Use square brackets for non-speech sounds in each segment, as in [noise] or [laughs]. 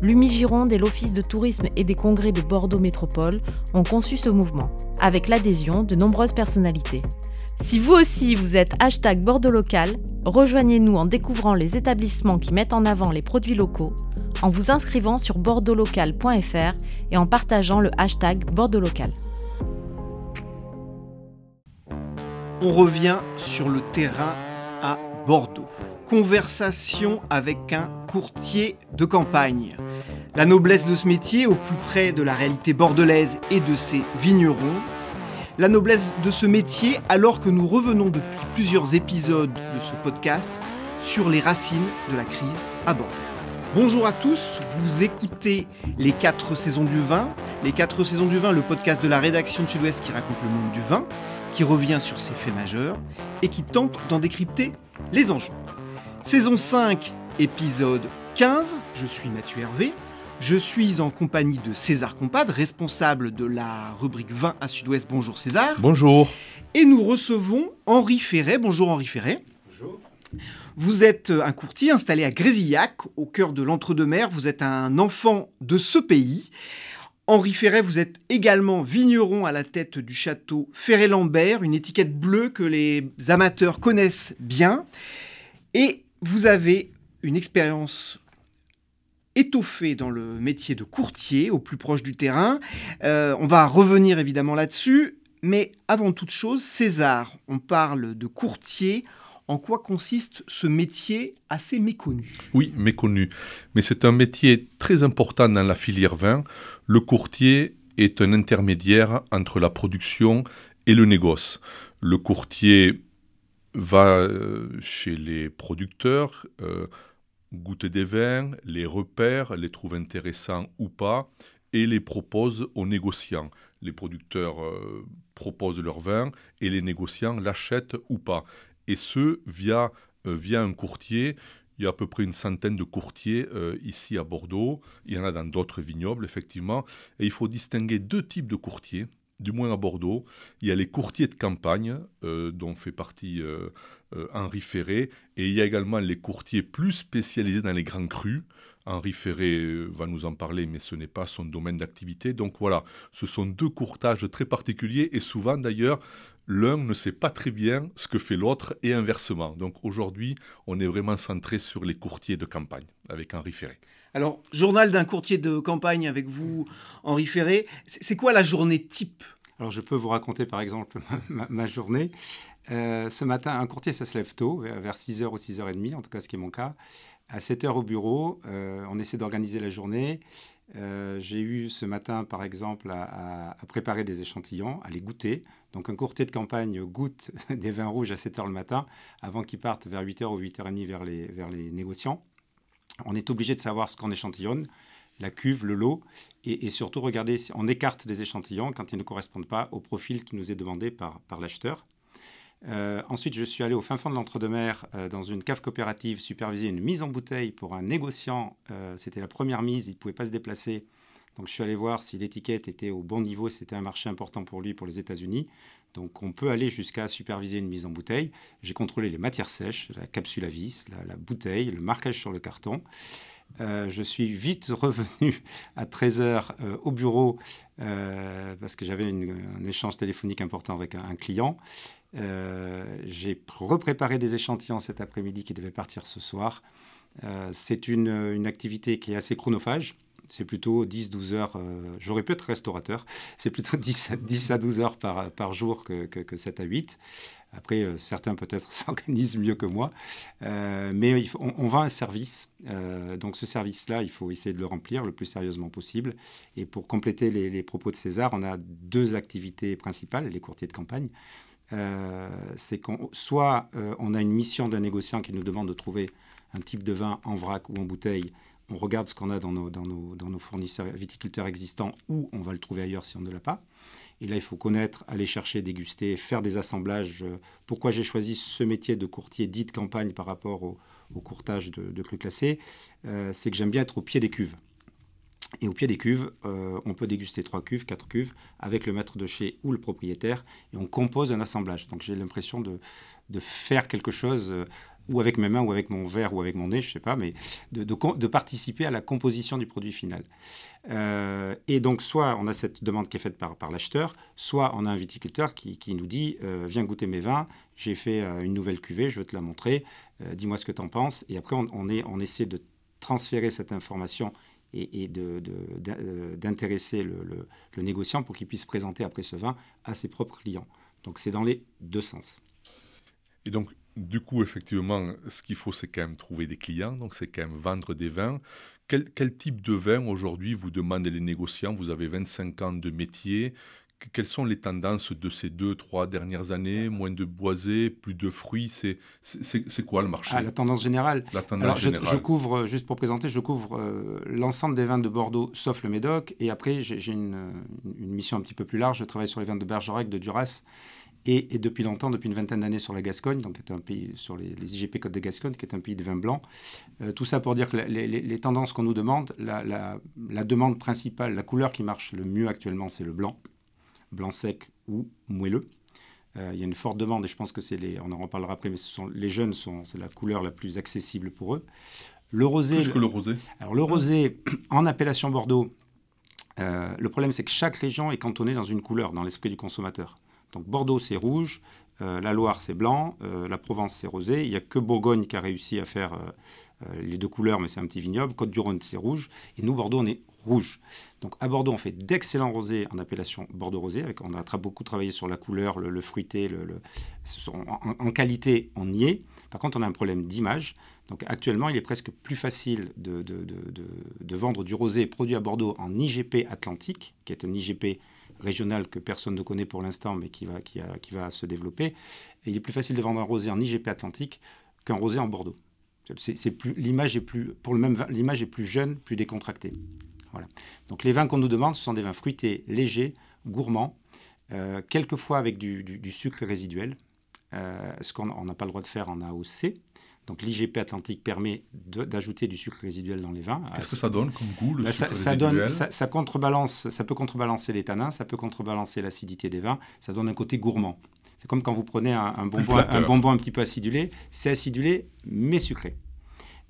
l'UMI Gironde et l'Office de tourisme et des congrès de Bordeaux Métropole ont conçu ce mouvement, avec l'adhésion de nombreuses personnalités. Si vous aussi vous êtes hashtag Bordeaux Local, rejoignez-nous en découvrant les établissements qui mettent en avant les produits locaux, en vous inscrivant sur bordeauxlocal.fr et en partageant le hashtag Bordeaux Local. On revient sur le terrain à Bordeaux. Conversation avec un courtier de campagne. La noblesse de ce métier au plus près de la réalité bordelaise et de ses vignerons. La noblesse de ce métier alors que nous revenons depuis plusieurs épisodes de ce podcast sur les racines de la crise à Bordeaux. Bonjour à tous, vous écoutez les 4 saisons du vin. Les 4 saisons du vin, le podcast de la rédaction de Sud-Ouest qui raconte le monde du vin qui revient sur ses faits majeurs et qui tente d'en décrypter les enjeux. Saison 5, épisode 15, je suis Mathieu Hervé. Je suis en compagnie de César Compad, responsable de la rubrique 20 à Sud-Ouest. Bonjour César. Bonjour. Et nous recevons Henri Ferret. Bonjour Henri Ferret. Bonjour. Vous êtes un courtier installé à Grésillac, au cœur de l'entre-deux-mers. Vous êtes un enfant de ce pays. Henri Ferret, vous êtes également vigneron à la tête du château Ferré-Lambert, une étiquette bleue que les amateurs connaissent bien. Et vous avez une expérience étoffée dans le métier de courtier, au plus proche du terrain. Euh, on va revenir évidemment là-dessus. Mais avant toute chose, César, on parle de courtier. En quoi consiste ce métier assez méconnu? Oui, méconnu. Mais c'est un métier très important dans la filière vin. Le courtier est un intermédiaire entre la production et le négoce. Le courtier va euh, chez les producteurs, euh, goûter des vins, les repère, les trouve intéressants ou pas, et les propose aux négociants. Les producteurs euh, proposent leur vin et les négociants l'achètent ou pas et ce, via, euh, via un courtier. Il y a à peu près une centaine de courtiers euh, ici à Bordeaux. Il y en a dans d'autres vignobles, effectivement. Et il faut distinguer deux types de courtiers, du moins à Bordeaux. Il y a les courtiers de campagne, euh, dont fait partie Henri Ferré. Et il y a également les courtiers plus spécialisés dans les grands crus. Henri Ferré va nous en parler, mais ce n'est pas son domaine d'activité. Donc voilà, ce sont deux courtages très particuliers et souvent d'ailleurs, l'un ne sait pas très bien ce que fait l'autre et inversement. Donc aujourd'hui, on est vraiment centré sur les courtiers de campagne avec Henri Ferré. Alors, journal d'un courtier de campagne avec vous, Henri Ferré, c'est quoi la journée type? Alors, je peux vous raconter par exemple [laughs] ma, journée. Euh, ce matin, un courtier, ça se lève tôt, vers 6h ou 6h30, en tout cas ce qui est mon cas. À 7h au bureau, euh, on essaie d'organiser la journée. Euh, j'ai eu ce matin, par exemple, à, préparer des échantillons, à les goûter. Donc, un courtier de campagne goûte [laughs] des vins rouges à 7 h le matin, avant qu'ils partent vers 8 h ou 8 h 30 vers les, vers les négociants. On est obligé de savoir ce qu'on échantillonne, la cuve, le lot, et, surtout regarder si on écarte des échantillons quand ils ne correspondent pas au profil qui nous est demandé par, l'acheteur. Euh, ensuite, je suis allé au fin fond de l'entre-deux-mer euh, dans une cave coopérative superviser une mise en bouteille pour un négociant. Euh, c'était la première mise, il ne pouvait pas se déplacer. Donc je suis allé voir si l'étiquette était au bon niveau, c'était un marché important pour lui, pour les États-Unis. Donc on peut aller jusqu'à superviser une mise en bouteille. J'ai contrôlé les matières sèches, la capsule à vis, la, bouteille, le marquage sur le carton. je suis vite [laughs] revenu à 13h au bureau parce que j'avais un échange téléphonique important avec un client. Euh, j'ai repréparé des échantillons cet après-midi qui devaient partir ce soir. Euh, c'est une, activité qui est assez chronophage. C'est plutôt 10-12 heures. Euh, j'aurais pu être restaurateur. C'est plutôt [laughs] 10, 10, à 12 heures par, jour que, que, 7 à 8. Après, certains peut-être [laughs] s'organisent mieux que moi. mais on, vend un service. donc ce service-là, il faut essayer de le remplir le plus sérieusement possible. Et pour compléter les, les propos de César, on a deux activités principales, les courtiers de campagne. Euh, c'est qu'on soit euh, on a une mission d'un négociant qui nous demande de trouver un type de vin en vrac ou en bouteille on regarde ce qu'on a dans nos, dans, nos, dans nos fournisseurs viticulteurs existants ou on va le trouver ailleurs si on ne l'a pas. Et là, il faut connaître, aller chercher, déguster, faire des assemblages. Pourquoi j'ai choisi ce métier de courtier dit de campagne par rapport au, courtage de, de cru classé C'est que j'aime bien être au pied des cuves. Et au pied des cuves, euh, on peut déguster trois cuves, quatre cuves, avec le maître de chez ou le propriétaire, et on compose un assemblage. Donc j'ai l'impression de, de, faire quelque chose, euh, ou avec mes mains, ou avec mon verre, ou avec mon nez, je ne sais pas, mais de, participer à la composition du produit final. Euh, et donc soit on a cette demande qui est faite par, l'acheteur, soit on a un viticulteur qui, nous dit, viens goûter mes vins, j'ai fait une nouvelle cuvée, je veux te la montrer, dis-moi ce que tu en penses. Et après, on, essaie de transférer cette information et, euh, d'intéresser le, le, négociant pour qu'il puisse présenter après ce vin à ses propres clients. Donc c'est dans les deux sens. Et donc, du coup, effectivement, ce qu'il faut, c'est quand même trouver des clients, donc c'est quand même vendre des vins. Quel, quel type de vin aujourd'hui vous demandent les négociants? Vous avez 25 ans de métier quelles sont les tendances de ces deux, trois dernières années? Moins de boisés, plus de fruits C'est quoi le marché? Ah, La tendance générale. La tendance générale. Je, couvre, juste pour présenter, je couvre euh, l'ensemble des vins de Bordeaux, sauf le Médoc. Et après, j'ai une, mission un petit peu plus large. Je travaille sur les vins de Bergerac, de Duras. Et, depuis longtemps, depuis une vingtaine d'années, sur la Gascogne, donc est un pays sur les, IGP Côte de Gascogne, qui est un pays de vin blanc. Euh, tout ça pour dire que les, tendances qu'on nous demande, la, la demande principale, la couleur qui marche le mieux actuellement, c'est le blanc blanc sec ou moelleux. Euh, il y a une forte demande et je pense que c'est les, on en reparlera après, mais ce sont, les jeunes sont, c'est la couleur la plus accessible pour eux. Le rosé. Plus que le rosé. Alors le rosé en appellation Bordeaux, euh, le problème c'est que chaque région est cantonnée dans une couleur dans l'esprit du consommateur. Donc Bordeaux c'est rouge, euh, la Loire c'est blanc, la Provence c'est rosé. Il n'y a que Bourgogne qui a réussi à faire les deux couleurs, mais c'est un petit vignoble. Côte-du-Rhône c'est rouge et nous Bordeaux on est rouge. Donc à Bordeaux, on fait d'excellents rosés en appellation Bordeaux rosé. Avec, on a beaucoup travaillé sur la couleur, le, fruité, le, en, qualité, on y est. Par contre, on a un problème d'image. Donc actuellement, il est presque plus facile de, vendre du rosé produit à Bordeaux en IGP Atlantique, qui est un IGP régional que personne ne connaît pour l'instant, mais qui va, qui, qui va se développer. Et il est plus facile de vendre un rosé en IGP Atlantique qu'un rosé en Bordeaux. L'image est plus l'image est plus jeune, plus décontractée. Donc les vins qu'on nous demande, ce sont des vins fruités, légers, gourmands, euh, quelquefois avec du, sucre résiduel, euh, ce qu'on n'a pas le droit de faire en AOC. Donc l'IGP Atlantique permet d'ajouter du sucre résiduel dans les vins. Qu'est-ce que ça donne comme goût le bah, sucre ça, donne, ça, contrebalance, ça peut contrebalancer les tanins, ça peut contrebalancer l'acidité des vins, ça donne un côté gourmand. C'est comme quand vous prenez un, bonbon, un bonbon un petit peu acidulé, c'est acidulé mais sucré.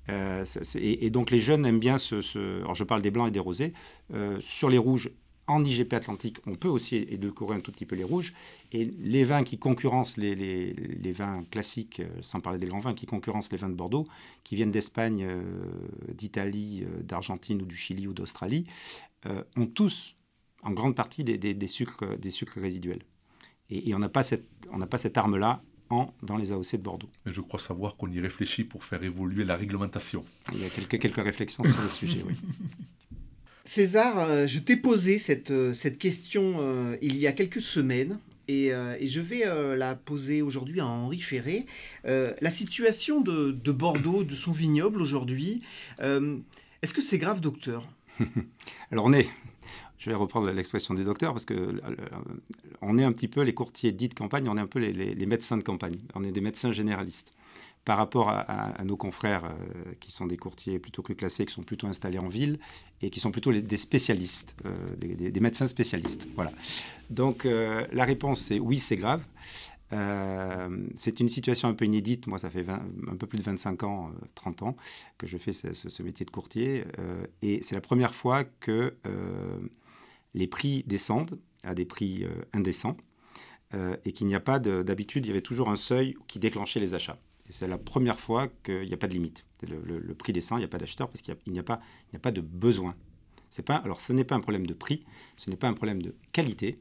Euh, et, donc les jeunes aiment bien ce, alors je parle des blancs et des rosés. Euh, sur les rouges, en IGP Atlantique, on peut aussi édulcorer un tout petit peu les rouges. Et les vins qui concurrencent les, les, vins classiques, euh, sans parler des grands vins, qui concurrencent les vins de Bordeaux, qui viennent d'Espagne, d'Italie, d'Argentine ou du Chili ou d'Australie, ont tous en grande partie des, des, sucres, des sucres résiduels. Et, et on n'a pas cette, cette arme-là dans les AOC de Bordeaux. Mais je crois savoir qu'on y réfléchit pour faire évoluer la réglementation. Il y a quelques, quelques réflexions sur le sujet, oui. [laughs] César, euh, je t'ai posé cette, euh, cette question euh, il y a quelques semaines. Et, et je vais la poser aujourd'hui à Henri Ferré. la situation de, de, Bordeaux, de son vignoble aujourd'hui, est-ce que c'est grave, docteur? [laughs] Alors on est, je vais reprendre l'expression des docteurs, parce que on est un petit peu les courtiers dits de campagne, on est un peu les, médecins de campagne, on est des médecins généralistes. Par rapport à, nos confrères euh, qui sont des courtiers plutôt que classés, qui sont plutôt installés en ville et qui sont plutôt des spécialistes, euh, des, médecins spécialistes. Voilà. Donc la réponse c'est oui, c'est grave. c'est une situation un peu inédite. Moi, ça fait un peu plus de 25 ans, 30 ans que je fais ce, métier de courtier. et c'est la première fois que les prix descendent à des prix euh, indécents euh, et qu'il n'y a pas d'habitude, il y avait toujours un seuil qui déclenchait les achats. C'est la première fois qu'il n'y a pas de limite. Le, prix descend, il n'y a pas d'acheteur parce qu'il n'y a, pas, de besoin. Alors ce n'est pas un problème de prix, ce n'est pas un problème de qualité.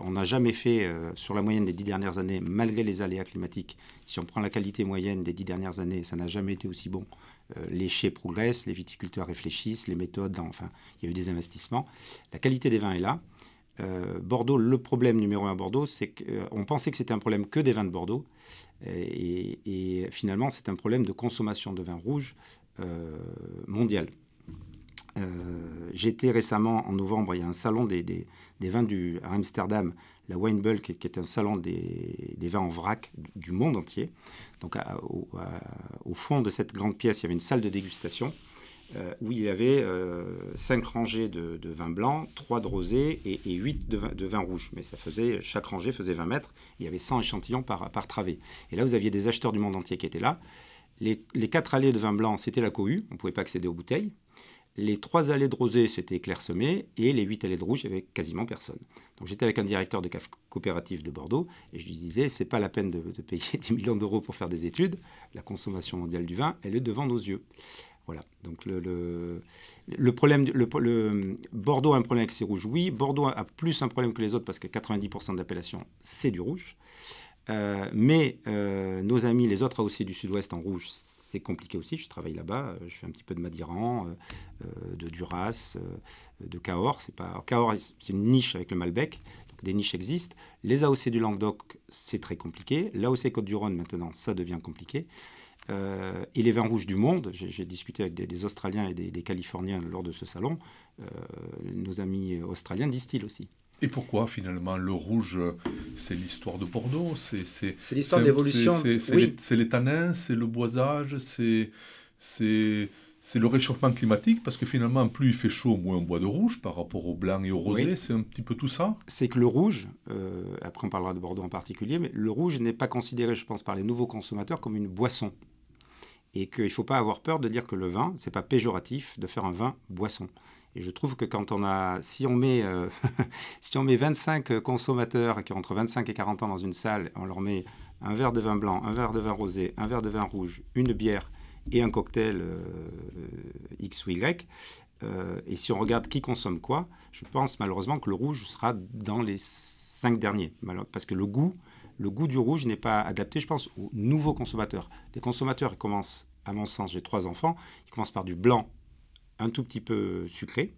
on n'a jamais fait euh, sur la moyenne des dix dernières années, malgré les aléas climatiques, si on prend la qualité moyenne des dix dernières années, ça n'a jamais été aussi bon euh, les chais progressent, les viticulteurs réfléchissent, les méthodes, enfin, il y a eu des investissements. La qualité des vins est là. Euh, Bordeaux, le problème numéro un à Bordeaux, c'est qu'on pensait que c'était un problème que des vins de Bordeaux. Et, finalement, c'est un problème de consommation de vin rouge euh, mondial. J'étais récemment en novembre, il y a un salon des, des, vins du, à Amsterdam, la Wine qui, est un salon des, des, vins en vrac du monde entier. Donc au, fond de cette grande pièce, il y avait une salle de dégustation euh, où il y avait euh, cinq rangées de, vins blancs, trois de rosé et, et 8 de, vin, de vins rouges. Mais ça faisait, chaque rangée faisait 20 mètres. Il y avait 100 échantillons par, par travée. Et là, vous aviez des acheteurs du monde entier qui étaient là. Les, les quatre allées de vin blanc, c'était la cohue. On ne pouvait pas accéder aux bouteilles. Les trois allées de rosé, c'était clairsemé. Et les huit allées de rouge, il n'y avait quasiment personne. Donc j'étais avec un directeur de CAF coopérative de Bordeaux et je lui disais, c'est pas la peine de, de payer [laughs] 10 millions d'euros pour faire des études. La consommation mondiale du vin, elle est devant nos yeux. Voilà. Donc le, problème, le, Bordeaux a un problème avec ses rouges, oui. Bordeaux a plus un problème que les autres parce que 90% d'appellation, c'est du rouge. Euh, mais euh, nos amis, les autres AOC du Sud-Ouest en rouge, c'est compliqué aussi. Je travaille là-bas, euh, je fais un petit peu de Madiran, de Duras, de Cahors. C'est pas Cahors, c'est une niche avec le Malbec. Des niches existent. Les AOC du Languedoc, c'est très compliqué. L'AOC Côte-du-Rhône maintenant, ça devient compliqué. Euh, et les vins rouges du monde, j'ai discuté avec des, Australiens et des, Californiens lors de ce salon, euh, nos amis australiens distillent aussi. Et pourquoi finalement le rouge, c'est l'histoire de Bordeaux C'est l'histoire de l'évolution. C'est les tanins, c'est le boisage, c'est le réchauffement climatique, parce que finalement, plus il fait chaud, moins on boit de rouge par rapport au blanc et au rosé. C'est un petit peu tout ça C'est que le rouge, euh, après on parlera de Bordeaux en particulier, mais le rouge n'est pas considéré, je pense, par les nouveaux consommateurs comme une boisson et qu'il ne faut pas avoir peur de dire que le vin, c'est pas péjoratif de faire un vin boisson. Et je trouve que quand on a, si on met, euh, [laughs] si on met 25 consommateurs qui ont entre 25 et 40 ans dans une salle, on leur met un verre de vin blanc, un verre de vin rosé, un verre de vin rouge, une bière et un cocktail euh, X ou Y, euh, et si on regarde qui consomme quoi, je pense malheureusement que le rouge sera dans les cinq derniers, parce que le goût, le goût du rouge n'est pas adapté, je pense, aux nouveaux consommateurs. Les consommateurs commencent, à mon sens, j'ai trois enfants, ils commencent par du blanc un tout petit peu sucré,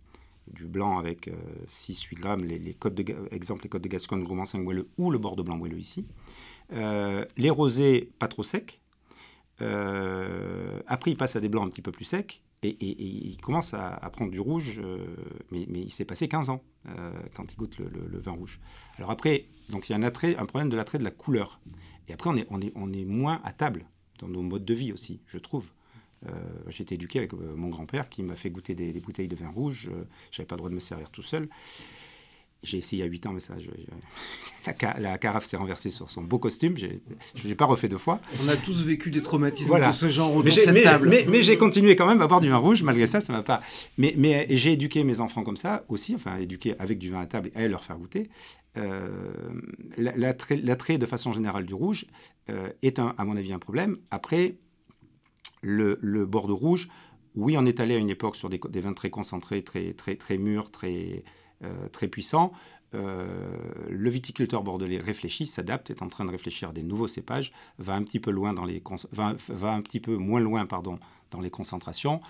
du blanc avec 6-8 euh, grammes, les, les de, exemple les côtes de Gascogne, le 5 moelleux ou le Bordeaux blanc moelleux ici. Euh, les rosés pas trop secs. Euh, après, ils passent à des blancs un petit peu plus secs et, et, ils commencent à, prendre du rouge, mais, mais, il s'est passé 15 ans quand ils goûtent le, vin rouge. Alors après, donc il y a un, attrait, un problème de l'attrait de la couleur. Et après, on est moins à table dans nos modes de vie aussi, je trouve. Euh, j'ai été éduqué avec euh, mon grand-père qui m'a fait goûter des, bouteilles de vin rouge. Je n'avais pas le droit de me servir tout seul. J'ai essayé à 8 ans, mais ça, [laughs] la, carafe s'est renversée sur son beau costume. Je n'ai pas refait deux fois. On a tous vécu des traumatismes de ce genre autour de cette table. Mais, j'ai continué quand même à boire du vin rouge, malgré ça, ça m'a pas. Mais, mais j'ai éduqué mes enfants comme ça aussi, enfin, éduqué avec du vin à table et à leur faire goûter. Euh, L'attrait de façon générale du rouge euh, est, un, à mon avis, un problème. Après, le, le, Bordeaux rouge, oui, on est allé à une époque sur des, des vins très concentrés, très, très, très mûrs, très, très puissants. Euh, le viticulteur bordelais réfléchit, s'adapte, est en train de réfléchir à des nouveaux cépages, va un petit peu loin dans les va, un petit peu moins loin pardon dans les concentrations.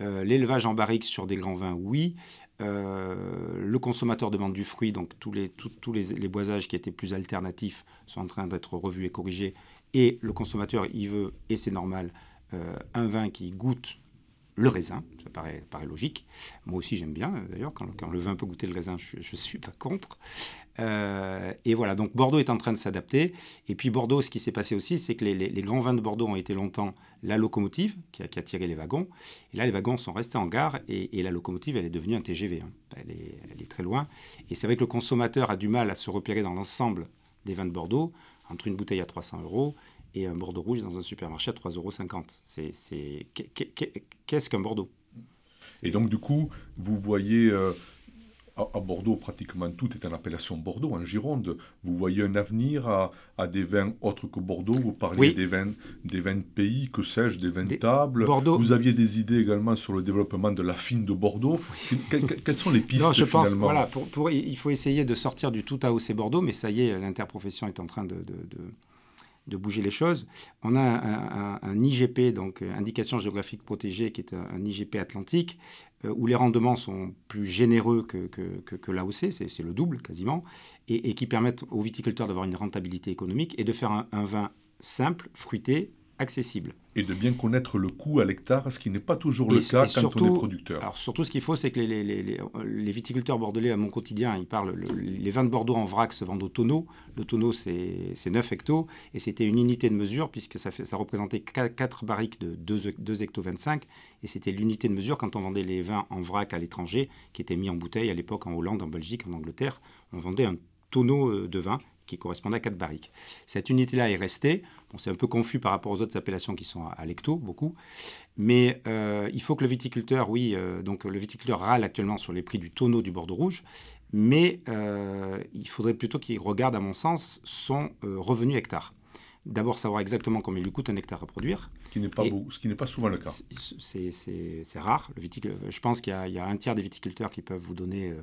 Euh, l'élevage en barrique sur des grands vins, oui. le consommateur demande du fruit, donc tous les, tous les, boisages qui étaient plus alternatifs sont en train d'être revus et corrigés. Et le consommateur, il veut, et c'est normal, euh, un vin qui goûte le raisin, ça paraît, logique. Moi aussi j'aime bien, d'ailleurs, quand, le vin peut goûter le raisin, je ne suis pas contre. Euh, et voilà, donc Bordeaux est en train de s'adapter. Et puis Bordeaux, ce qui s'est passé aussi, c'est que les, grands vins de Bordeaux ont été longtemps la locomotive qui a, tiré les wagons. Et là, les wagons sont restés en gare et, la locomotive, elle est devenue un TGV. Hein. Elle, est, elle, est, très loin. Et c'est vrai que le consommateur a du mal à se repérer dans l'ensemble des vins de Bordeaux, entre une bouteille à 300 euros et un Bordeaux rouge dans un supermarché à 3,50 euros. C'est, qu'est-ce qu'un Bordeaux? Et donc, du coup, vous voyez euh, à, Bordeaux, pratiquement tout est en appellation Bordeaux, en Gironde. Vous voyez un avenir à, des vins autres que Bordeaux? Vous parliez des, vins, des vins de pays, que sais-je, des vins de table. Bordeaux. Vous aviez des idées également sur le développement de la fine de Bordeaux. quelles sont les pistes non, je pense, voilà, pour, il faut essayer de sortir du tout AOC Bordeaux, mais ça y est, l'interprofession est en train de de bouger les choses. On a un, IGP, donc euh, indication géographique protégée, qui est un, IGP atlantique, euh, où les rendements sont plus généreux que, que, que, l'AOC, c'est le double quasiment, et, qui permettent aux viticulteurs d'avoir une rentabilité économique et de faire un, vin simple, fruité, accessible. Et de bien connaître le coût à l'hectare, ce qui n'est pas toujours le cas quand on est producteur. Alors surtout, ce qu'il faut, c'est que les, les, les, viticulteurs bordelais, à mon quotidien, ils parlent, les vins de Bordeaux en vrac se vendent au tonneau. Le tonneau, c'est 9 hectos, et c'était une unité de mesure, puisque ça, fait, ça représentait 4 barriques de 2, 2 hectos 25, et c'était l'unité de mesure quand on vendait les vins en vrac à l'étranger, qui étaient mis en bouteille à l'époque en Hollande, en Belgique, en Angleterre. On vendait un tonneau euh, de vin qui correspondait à 4 barriques. Cette unité-là est restée. Bon, c'est un peu confus par rapport aux autres appellations qui sont à l'hecto, beaucoup. Mais euh, il faut que le viticulteur, oui, euh, donc le viticulteur râle actuellement sur les prix du tonneau du Bordeaux rouge. Mais il faudrait plutôt qu'il regarde, à mon sens, son revenu hectare. D'abord, savoir exactement combien il lui coûte un hectare à produire. Ce qui n'est pas, beau, ce qui n'est pas souvent le cas. C'est rare. Le je pense qu'il y, a un tiers des viticulteurs qui peuvent vous donner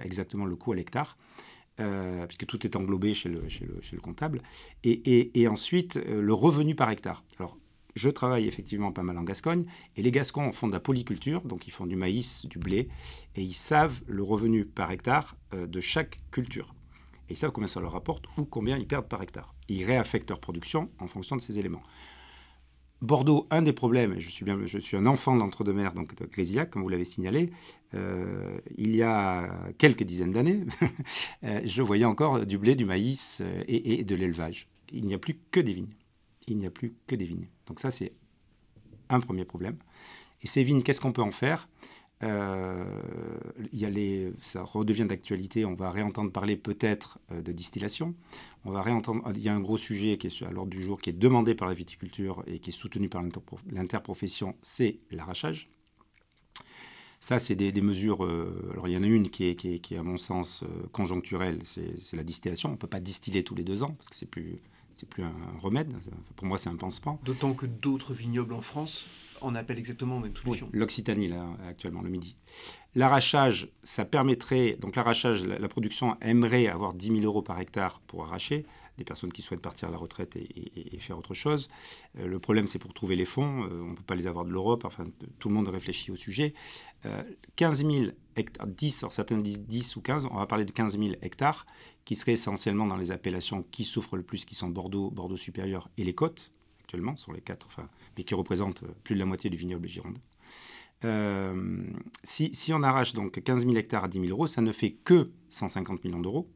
exactement le coût à l'hectare. Euh, puisque tout est englobé chez le, comptable, et, et, ensuite euh, le revenu par hectare. Alors, je travaille effectivement pas mal en Gascogne, et les Gascons font de la polyculture, donc ils font du maïs, du blé, et ils savent le revenu par hectare euh, de chaque culture. Et ils savent combien ça leur rapporte ou combien ils perdent par hectare. Ils réaffectent leur production en fonction de ces éléments. Bordeaux, un des problèmes, je suis, un enfant d'entre-deux-mers, donc de Clésiac, comme vous l'avez signalé, euh, il y a quelques dizaines d'années, [laughs] euh, je voyais encore du blé, du maïs euh, et, de l'élevage. Il n'y a plus que des vignes. Il n'y a plus que des vignes. Donc ça, c'est un premier problème. Et ces vignes, qu'est-ce qu'on peut en faire? Les, ça redevient d'actualité. On va réentendre parler peut-être de distillation. On va réentendre. Il y a un gros sujet qui est à l'ordre du jour, qui est demandé par la viticulture et qui est soutenu par l'interprofession, c'est l'arrachage. Ça, c'est des, mesures. Euh, alors, il y en a une qui est, qui est, à mon sens, euh, conjoncturelle, c'est la distillation. On ne peut pas distiller tous les deux ans, parce que c'est plus, c'est plus un, remède. Pour moi, c'est un pansement. D'autant que d'autres vignobles en France en appellent exactement même solution. Oui, L'Occitanie, là, actuellement, le midi. L'arrachage, ça permettrait. Donc, l'arrachage, la, production aimerait avoir 10 000 euros par hectare pour arracher des personnes qui souhaitent partir à la retraite et, faire autre chose. Euh, le problème, c'est pour trouver les fonds. Euh, on ne peut pas les avoir de l'Europe. Enfin, tout le monde réfléchit au sujet. 15 000 hectares, 10, alors certains disent 10 ou 15, on va parler de 15 000 hectares, qui seraient essentiellement dans les appellations qui souffrent le plus, qui sont Bordeaux, Bordeaux supérieur et les côtes, actuellement, sont les quatre, enfin, mais qui représentent plus de la moitié du vignoble Gironde. Euh, si, si, on arrache donc 15 000 hectares à 10 000 euros, ça ne fait que 150 millions d'euros.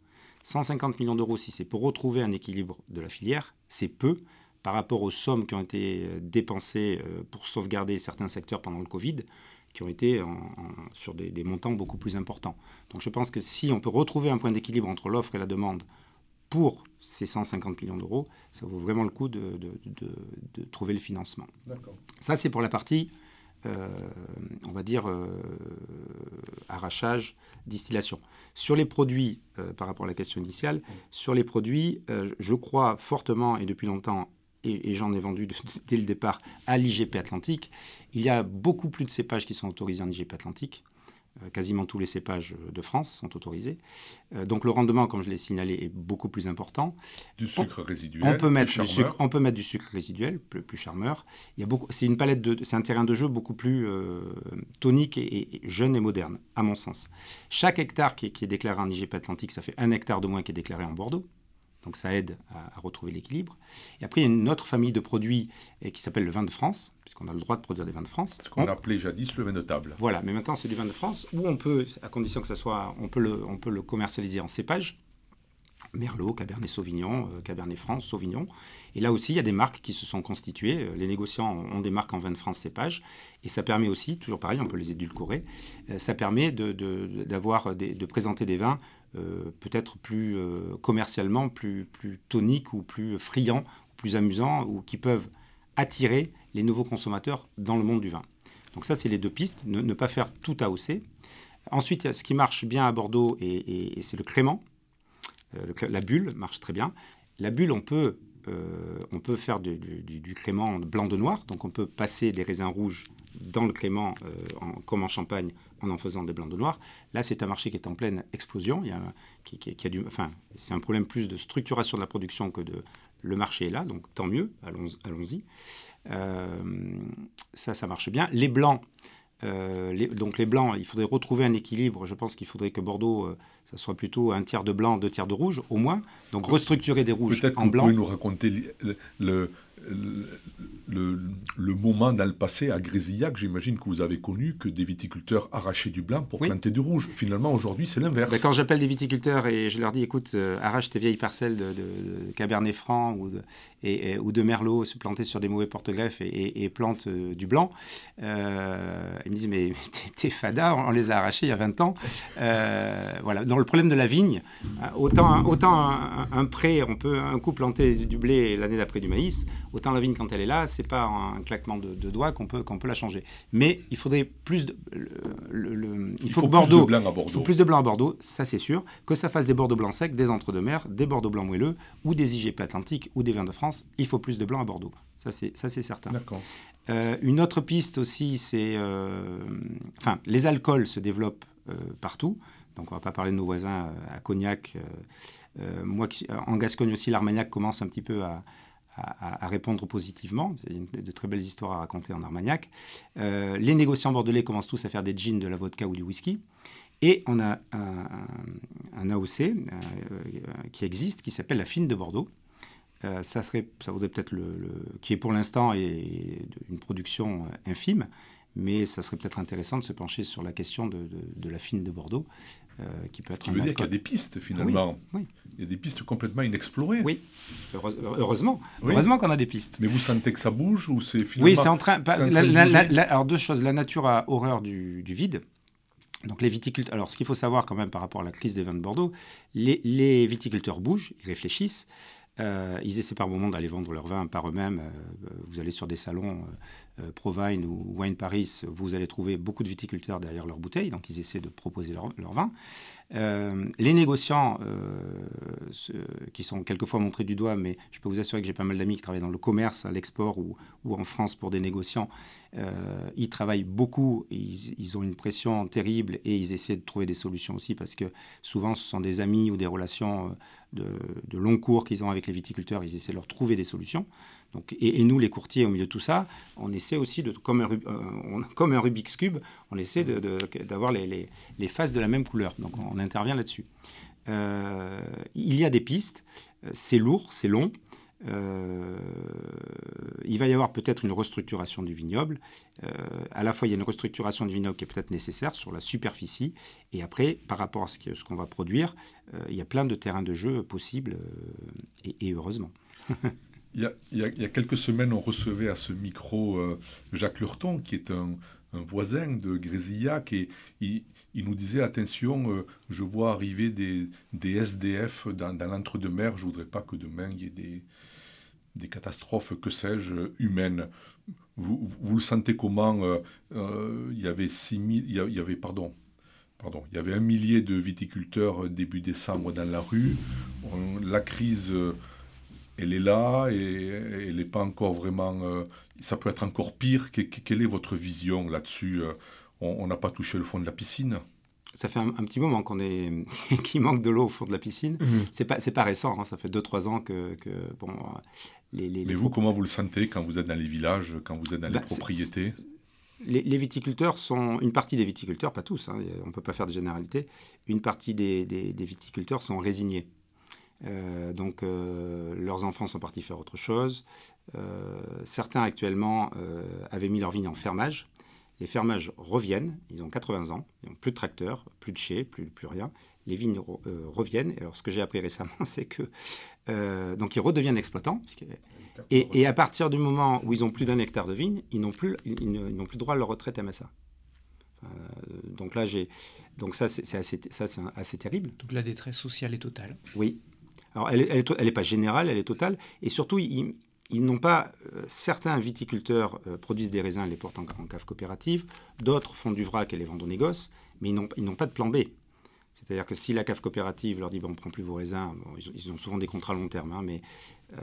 150 millions d'euros, si c'est pour retrouver un équilibre de la filière, c'est peu par rapport aux sommes qui ont été euh, dépensées euh, pour sauvegarder certains secteurs pendant le Covid, qui ont été sur des, montants beaucoup plus importants. Donc je pense que si on peut retrouver un point d'équilibre entre l'offre et la demande pour ces 150 millions d'euros, ça vaut vraiment le coup de, de trouver le financement. Ça, c'est pour la partie euh, on va dire, euh, arrachage, distillation. Sur les produits, euh, par rapport à la question initiale, sur les produits, je crois fortement et depuis longtemps et, j'en ai vendu [laughs] dès le départ à l'IGP Atlantique. Il y a beaucoup plus de cépages qui sont autorisés en IGP Atlantique. Euh, quasiment tous les cépages de France sont autorisés. Euh, donc le rendement, comme je l'ai signalé, est beaucoup plus important. Du sucre résiduel. On peut mettre du sucre, on peut mettre du sucre résiduel, plus, plus charmeur. Il y a beaucoup, c'est une palette de, c'est un terrain de jeu beaucoup plus euh, tonique et, jeune et moderne, à mon sens. Chaque hectare qui qui est déclaré en IGP Atlantique, ça fait un hectare de moins qui est déclaré en Bordeaux. Donc ça aide à, retrouver l'équilibre. Et après, il y a une autre famille de produits qui s'appelle le vin de France, puisqu'on a le droit de produire des vins de France. Ce qu'on appelait jadis le vin de table. Voilà, mais maintenant c'est du vin de France, où on peut, à condition que ça soit, on peut le, on peut le commercialiser en cépage. Merlot, Cabernet Sauvignon, euh, Cabernet France, Sauvignon. Et là aussi, il y a des marques qui se sont constituées. Euh, les négociants ont des marques en vin de France cépage. Et ça permet aussi, toujours pareil, on peut les édulcorer, euh, ça permet de, de, de présenter des vins peut-être plus euh, commercialement, plus, plus ou plus friands, plus amusants, ou qui peuvent attirer les nouveaux consommateurs dans le monde du vin. Donc ça, c'est les deux pistes, ne, pas faire tout AOC. Ensuite, ce qui marche bien à Bordeaux, et, c'est le crément. Euh, la bulle marche très bien. La bulle, on peut, on peut faire du, du, crément blanc de noir, donc on peut passer des raisins rouges dans le crément, comme en Champagne, en en faisant des blancs de noir. Là, c'est un marché qui est en pleine explosion. Il y a, qui, a du, enfin, c'est un problème plus de structuration de la production que de le marché est là, donc tant mieux, allons-y. Euh, ça, ça marche bien. Les blancs, euh, donc les blancs, il faudrait retrouver un équilibre. Je pense qu'il faudrait que Bordeaux, euh, ça soit plutôt un tiers de blanc, deux tiers de rouge, au moins. Donc restructurer des rouges en blanc. Peut-être nous raconter le, le, le, moment dans le passé à Grésillac, j'imagine que vous avez connu que des viticulteurs arrachaient du blanc pour planter du rouge. Finalement, aujourd'hui, c'est l'inverse. Ben, quand j'appelle des viticulteurs et je leur dis, écoute, euh, arrache tes vieilles parcelles de, Cabernet Franc ou de, et, ou de Merlot, se planter sur des mauvais porte-greffes et, plante euh, du blanc, euh, ils me disent, mais [laughs] t'es fada, on, les a arrachés il y a 20 ans. voilà. Dans le problème de la vigne, autant, autant un, un, pré, on peut un coup planter du blé l'année d'après du maïs, autant la vigne quand elle est là, c'est pas un claquement de, doigts qu'on peut, qu'on peut la changer. Mais il faudrait plus de. Le, il, faut, Bordeaux, plus de blanc à Bordeaux. plus de blanc à Bordeaux, ça c'est sûr. Que ça fasse des Bordeaux blancs secs, des entre-deux-mer, des Bordeaux blancs moelleux, ou des IGP Atlantiques, ou des vins de France, il faut plus de blanc à Bordeaux. Ça c'est, ça, c'est certain. D'accord. Euh, une autre piste aussi, c'est. Euh, enfin, les alcools se développent euh, partout. Donc on ne va pas parler de nos voisins à Cognac. moi, en Gascogne aussi, l'Armagnac commence un petit peu à, répondre positivement. Il y a de très belles histoires à raconter en Armagnac. Euh, les négociants bordelais commencent tous à faire des jeans, de la vodka ou du whisky. Et on a un, AOC euh, qui existe, qui s'appelle la Fine de Bordeaux. Euh, ça, serait, vaudrait peut-être le, qui est pour l'instant une production infime, mais ça serait peut-être intéressant de se pencher sur la question de, de la Fine de Bordeaux, euh, qui peut être. Ce qui veut dire qu'il y a des pistes finalement. Oui, Il y a des pistes complètement inexplorées. Oui, heureusement. Heureusement qu'on a des pistes. Mais vous sentez que ça bouge ou c'est finalement. Oui, c'est en train. alors deux choses. La nature a horreur du, vide. Donc les viticulteurs. Alors ce qu'il faut savoir quand même par rapport à la crise des vins de Bordeaux, les, viticulteurs bougent, ils réfléchissent. Euh, ils essaient par moment d'aller vendre leur vin par eux-mêmes. Euh, vous allez sur des salons euh, Provine ou Wine Paris, vous allez trouver beaucoup de viticulteurs derrière leurs bouteilles, donc ils essaient de proposer leur, vin. Les négociants, qui sont quelquefois montrés du doigt, mais je peux vous assurer que j'ai pas mal d'amis qui travaillent dans le commerce, à l'export ou, en France pour des négociants, ils travaillent beaucoup, ils, ont une pression terrible et ils essaient de trouver des solutions aussi parce que souvent ce sont des amis ou des relations de, de long cours qu'ils ont avec les viticulteurs, ils essaient de leur trouver des solutions et, nous, les courtiers, au milieu de tout ça, on essaie aussi, de, comme, un, euh, Rubik's Cube, on essaie d'avoir les, les, faces de la même couleur. Donc on, intervient là-dessus. Euh, il y a des pistes, c'est lourd, c'est long. Euh, il va y avoir peut-être une restructuration du vignoble. à la fois, il y a une restructuration du vignoble qui est peut-être nécessaire sur la superficie. Et après, par rapport à ce qu'on va produire, il y a plein de terrains de jeu possibles, et, et heureusement. [laughs] Il y, a, quelques semaines, on recevait à ce micro euh, Jacques Lurton, qui est un, voisin de Grésillac, et il, nous disait attention, euh, je vois arriver des, SDF dans, l'entre-deux-mer, je ne voudrais pas que demain il y ait des, catastrophes, que sais-je, humaines. Vous, le sentez comment euh, Il y avait 6 il pardon, Pardon, il y avait un millier de viticulteurs début décembre dans la rue. la crise elle est là et elle n'est pas encore vraiment. Euh, ça peut être encore pire. quelle est votre vision là-dessus euh, On n'a pas touché le fond de la piscine ça fait un, petit moment qu'on est [laughs] qu'il manque de l'eau au fond de la piscine. Ce mmh. C'est pas c'est pas récent. Hein. ça fait 2-3 ans que, que bon. Les, les, Mais vous, comment vous le sentez quand vous êtes dans les villages, quand vous êtes dans les bah, propriétés les, viticulteurs sont une partie des viticulteurs, pas tous. Hein, on ne peut pas faire de généralité. Une partie des, des viticulteurs sont résignés. Euh, donc euh, leurs enfants sont partis faire autre chose. Euh, certains actuellement avaient mis leur vigne en fermage. Les fermages reviennent, ils ont 80 ans, ils n'ont plus de tracteur, plus de chais, plus, plus rien. Les vignes reviennent. alors ce que j'ai appris récemment, [laughs] c'est que donc ils redeviennent exploitants. Et, et, à partir du moment où ils ont plus d'un hectare de vigne, ils n'ont plus, ils, n'ont plus droit à leur retraite MSA. donc là, j'ai, donc ça, c'est assez, ça, c'est assez terrible. Donc la détresse sociale est totale. Oui, alors, elle n'est pas générale, elle est totale. Et surtout, ils, n'ont pas. Euh, certains viticulteurs euh, produisent des raisins et les portent en, cave coopérative. D'autres font du vrac et les vendent au négoce. Mais ils n'ont pas de plan B. C'est-à-dire que si la cave coopérative leur dit bon, on ne prend plus vos raisins, ils, ont souvent des contrats long terme, hein, mais euh,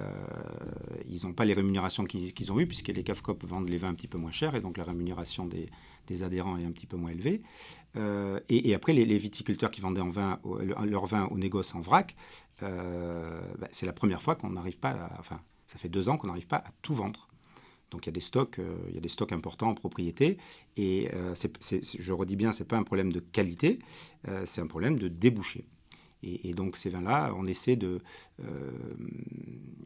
ils n'ont pas les rémunérations qu'ils ont eues, puisque les caves coop vendent les vins un petit peu moins cher, et donc la rémunération des, adhérents est un petit peu moins élevée. et, après, les, viticulteurs qui vendaient en vin, leur vin au négoce en vrac, bah, c'est la première fois qu'on n'arrive pas, à, ça fait deux ans qu'on n'arrive pas à tout vendre. Donc il y a des stocks, euh, il y a des stocks importants en propriété. Et euh, je redis bien, c'est pas un problème de qualité, c'est un problème de débouché. Et, donc ces vins-là, on essaie de...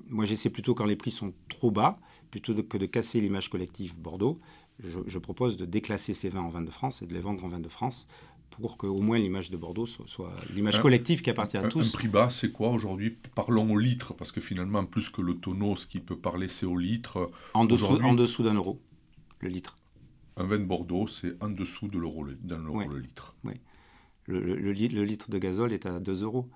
moi j'essaie plutôt quand les prix sont trop bas, plutôt que de casser l'image collective Bordeaux, je, je, propose de déclasser ces vins en vin de France et de les vendre en vin de France pour qu'au moins l'image de Bordeaux soit, l'image collective qui appartient à tous. Un prix bas, c'est quoi aujourd'hui? Parlons au litre, parce que finalement, plus que le tonneau, ce qui peut parler, c'est au litre. En dessous, en dessous d'un euro, le litre. Un vin de Bordeaux, c'est en dessous de l'euro, d'un euro le litre. Oui. Le, le, litre de gazole est à 2 euros.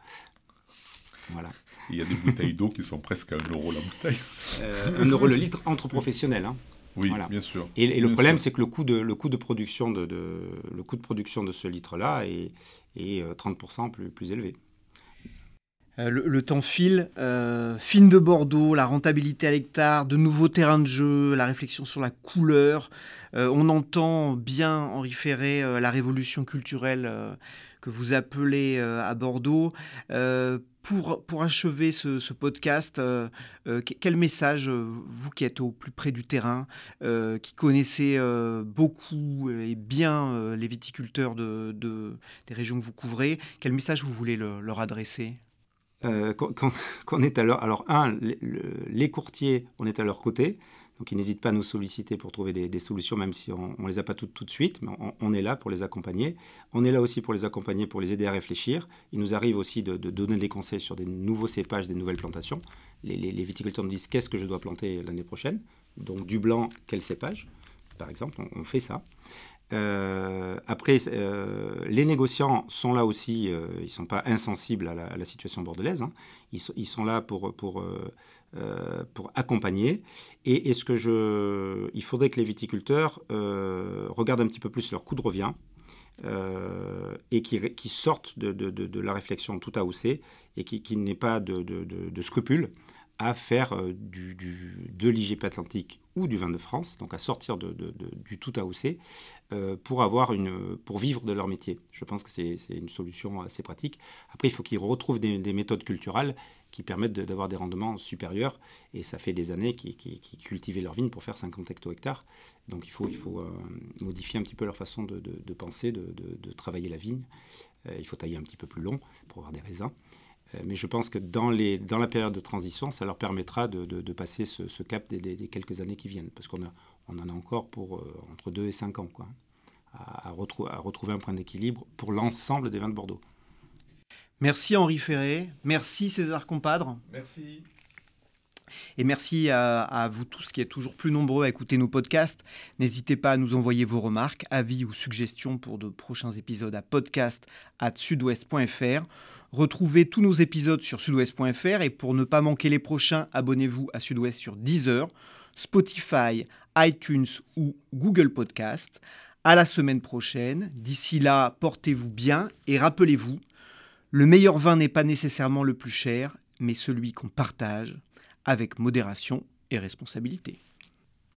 Voilà. Il y a des bouteilles d'eau qui sont presque à 1 euro la bouteille. Euh, 1 euro le litre entre professionnels. Hein. Oui, bien sûr. Et, le problème, c'est que le coût de, le coût de, production, de, le coût de production de ce litre-là est, est, 30% euh, plus, plus élevé. Euh, le, temps file, euh, fine de Bordeaux, la rentabilité à l'hectare, de nouveaux terrains de jeu, la réflexion sur la couleur. on entend bien, Henri Ferré, la révolution culturelle que vous appelez à Bordeaux pour, pour achever ce, podcast, euh, euh, quel message, euh, vous qui êtes au plus près du terrain, qui connaissez beaucoup et bien les viticulteurs de, des régions que vous couvrez, quel message vous voulez leur adresser? Qu'on [laughs] est à alors un, les, courtiers, on est à leur côté. Donc ils n'hésitent pas à nous solliciter pour trouver des, solutions, même si on ne les a pas toutes tout de suite, mais on, est là pour les accompagner. On est là aussi pour les accompagner, pour les aider à réfléchir. Il nous arrive aussi de, donner des conseils sur des nouveaux cépages, des nouvelles plantations. Les, viticulteurs nous disent qu'est-ce que je dois planter l'année prochaine? Donc du blanc, quel cépage? Par exemple, on, fait ça. Euh, après, euh, les négociants sont là aussi, euh, ils ne sont pas insensibles à la, situation bordelaise. Hein. Ils, sont là pour, pour pour accompagner. Et est-ce que je, il faudrait que les viticulteurs regardent un petit peu plus leur coût de revient et qui, qui sortent de, de, de, la réflexion tout à hausser et qui, qui n'aient pas de, scrupules à faire du, du, de l'IGP Atlantique ou du vin de France, donc à sortir du tout à hausser, pour, avoir une, pour vivre de leur métier. Je pense que c'est une solution assez pratique. Après, il faut qu'ils retrouvent des, des méthodes culturelles qui permettent d'avoir des rendements supérieurs. Et ça fait des années qu'ils cultivaient leur vigne pour faire 50 hecto-hectares. Donc il faut, il faut euh, modifier un petit peu leur façon de, penser, de, travailler la vigne. Euh, il faut tailler un petit peu plus long pour avoir des raisins. Euh, mais je pense que dans, les, dans la période de transition, ça leur permettra de, passer ce, cap des, quelques années qui viennent. Parce qu'on on en a encore pour entre 2 et 5 ans quoi, à, à retrouver un point d'équilibre pour l'ensemble des vins de Bordeaux. Merci Henri Ferré, merci César Compadre. Merci. Et merci à, vous tous qui êtes toujours plus nombreux à écouter nos podcasts. N'hésitez pas à nous envoyer vos remarques, avis ou suggestions pour de prochains épisodes à podcast sudouest.fr. Retrouvez tous nos épisodes sur sudouest.fr et pour ne pas manquer les prochains, abonnez-vous à Sudouest sur Deezer, Spotify, iTunes ou Google Podcast. À la semaine prochaine. D'ici là, portez-vous bien et rappelez-vous, le meilleur vin n'est pas nécessairement le plus cher, mais celui qu'on partage avec modération et responsabilité.